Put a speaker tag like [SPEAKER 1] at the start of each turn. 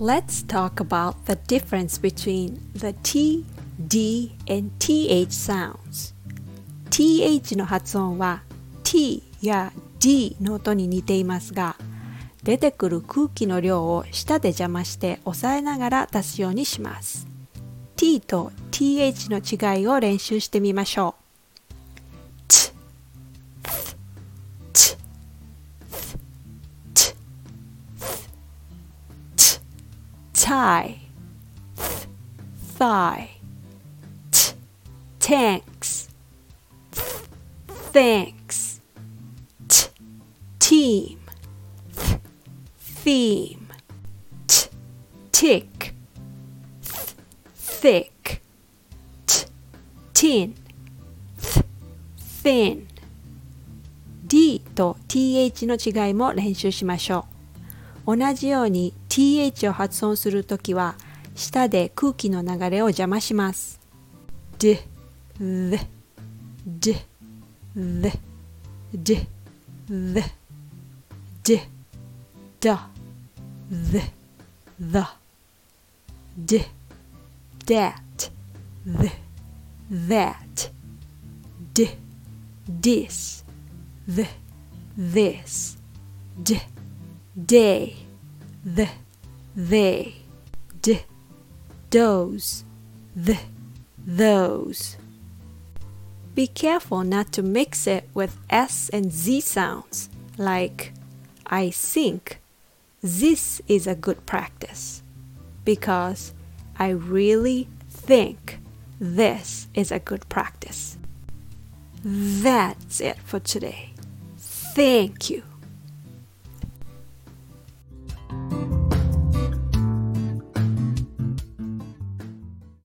[SPEAKER 1] Let's talk about the difference between the T, D, and TH sounds. TH の発音は T や D の音に似ていますが、出てくる空気の量を舌で邪魔して抑えながら出すようにします。T と TH の違いを練習してみましょう。Tie, th, thigh, t, tanks, th, thanks, t, team, th, theme, t, tick, th, thick, t, tin, th, thin. D と TH の違いも練習しましょう。同じように th を発音するときは舌で空気の流れを邪魔します。d, the, d, the, d, th d, d th th d, that, the, that, d, this, the, this, d, day, the, they, d, those, the, those. Be careful not to mix it with S and Z sounds, like I think this is a good practice because I really think this is a good practice. That's it for today. Thank you